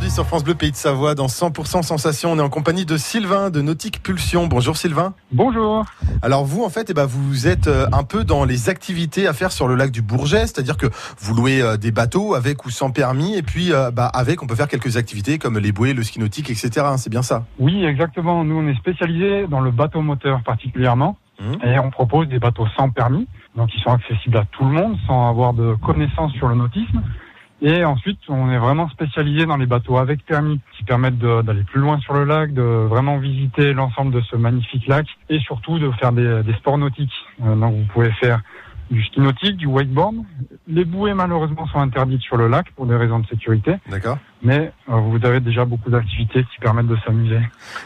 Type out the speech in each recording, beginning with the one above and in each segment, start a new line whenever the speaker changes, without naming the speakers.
aujourd'hui sur France Bleu Pays de Savoie dans 100% Sensation. On est en compagnie de Sylvain de Nautique Pulsion. Bonjour Sylvain.
Bonjour.
Alors vous en fait, eh ben, vous êtes euh, un peu dans les activités à faire sur le lac du Bourget, c'est-à-dire que vous louez euh, des bateaux avec ou sans permis et puis euh, bah, avec on peut faire quelques activités comme les bouées, le ski nautique, etc. hein, C'est bien ça?
Oui, exactement. Nous, on est spécialisé dans le bateau moteur particulièrement.
Mhm.
Et on propose des bateaux sans permis, donc ils sont accessibles à tout le monde sans avoir de connaissances sur le nautisme. Et ensuite, on est vraiment spécialisé dans les bateaux avec permis, qui permettent d'aller plus loin sur le lac, de vraiment visiter l'ensemble de ce magnifique lac, et surtout de faire des, des sports nautiques. Euh, donc vous pouvez faire du ski nautique, du wakeboard. Les bouées malheureusement sont interdites sur le lac pour des raisons de sécurité,
D'accord.
mais euh, vous avez déjà beaucoup d'activités qui permettent de s'amuser.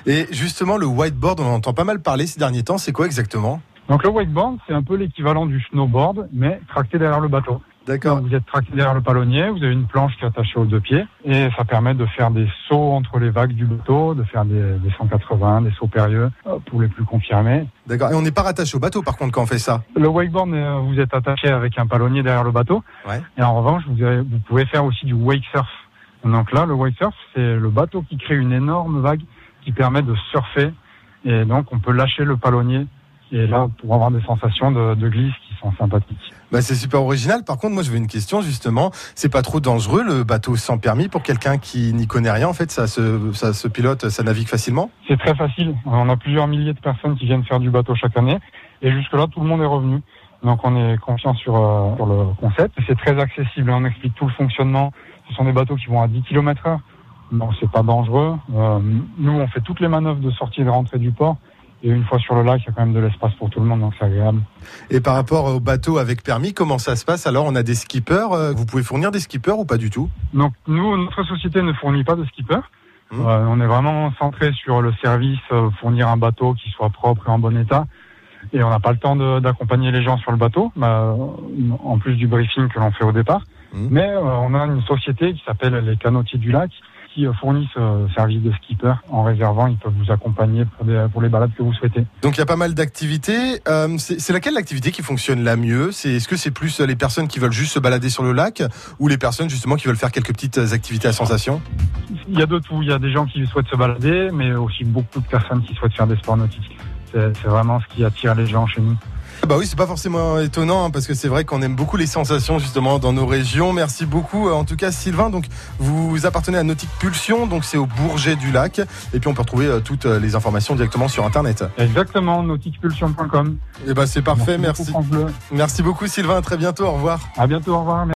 Et justement le whiteboard, on en entend pas mal parler ces derniers temps. C'est quoi exactement?
Donc le wakeboard, c'est un peu l'équivalent du snowboard, mais tracté derrière le bateau.
D'accord.
Vous êtes tracté derrière le palonnier, vous avez une planche qui est attachée aux deux pieds, et ça permet de faire des sauts entre les vagues du bateau, de faire des, des 180, des sauts périlleux, euh, pour les plus confirmés.
D'accord. Et on n'est pas rattaché au bateau par contre quand on fait ça.
Le wakeboard, euh, vous êtes attaché avec un palonnier derrière le bateau,
Ouais.
et en revanche, vous, avez- vous pouvez faire aussi du wake surf. Donc là, le wake surf, c'est le bateau qui crée une énorme vague qui permet de surfer, et donc on peut lâcher le palonnier, et là, pour avoir des sensations de, de glisse qui sont sympathiques.
Bah, c'est super original. Par contre, moi, je veux une question justement. C'est pas trop dangereux le bateau sans permis pour quelqu'un qui n'y connaît rien. En fait, ça se, ça se pilote, ça navigue facilement?
C'est très facile. On a plusieurs milliers de personnes qui viennent faire du bateau chaque année. Et jusque-là, tout le monde est revenu. Donc on est confiant sur, euh, sur le concept. C'est très accessible. On explique tout le fonctionnement. Ce sont des bateaux qui vont à 10 km heure. Donc c'est pas dangereux. Euh, nous, on fait toutes les manœuvres de sortie et de rentrée du port. Et une fois sur le lac, il y a quand même de l'espace pour tout le monde, donc c'est agréable.
Et par rapport au bateau avec permis, comment ça se passe Alors, on a des skippers. euh, Vous pouvez fournir des skippers ou pas du tout?
Donc nous, notre société ne fournit pas de skipper.
Mmh.
Euh, on est vraiment centré sur le service, euh, fournir un bateau qui soit propre et en bon état. Et on n'a pas le temps d'accompagner les gens sur le bateau, bah, en plus du briefing que l'on fait au départ.
Mmh.
Mais euh, on a une société qui s'appelle les Canotiers du Lac qui euh, fournit ce service de skipper. En réservant, ils peuvent vous accompagner pour, des- pour les balades que vous souhaitez.
Donc, il y a pas mal d'activités. Euh, c'est laquelle l'activité qui fonctionne la mieux? Est-ce que c'est plus les personnes qui veulent juste se balader sur le lac ou les personnes justement qui veulent faire quelques petites activités à sensation?
Il y a de tout. Il y a des gens qui souhaitent se balader, mais aussi beaucoup de personnes qui souhaitent faire des sports nautiques. C'est vraiment ce qui attire les gens chez nous.
Bah oui, c'est pas forcément étonnant hein, parce que c'est vrai qu'on aime beaucoup les sensations justement dans nos régions. Merci beaucoup. Euh, En tout cas, Sylvain, donc vous appartenez à Nautique Pulsion, donc c'est au Bourget du Lac. Et puis on peut retrouver euh, toutes euh, les informations directement sur internet.
Exactement, nautiquepulsion.com.
Et bah c'est parfait. Merci. Merci beaucoup, Sylvain. À très bientôt. Au revoir.
À bientôt, au revoir.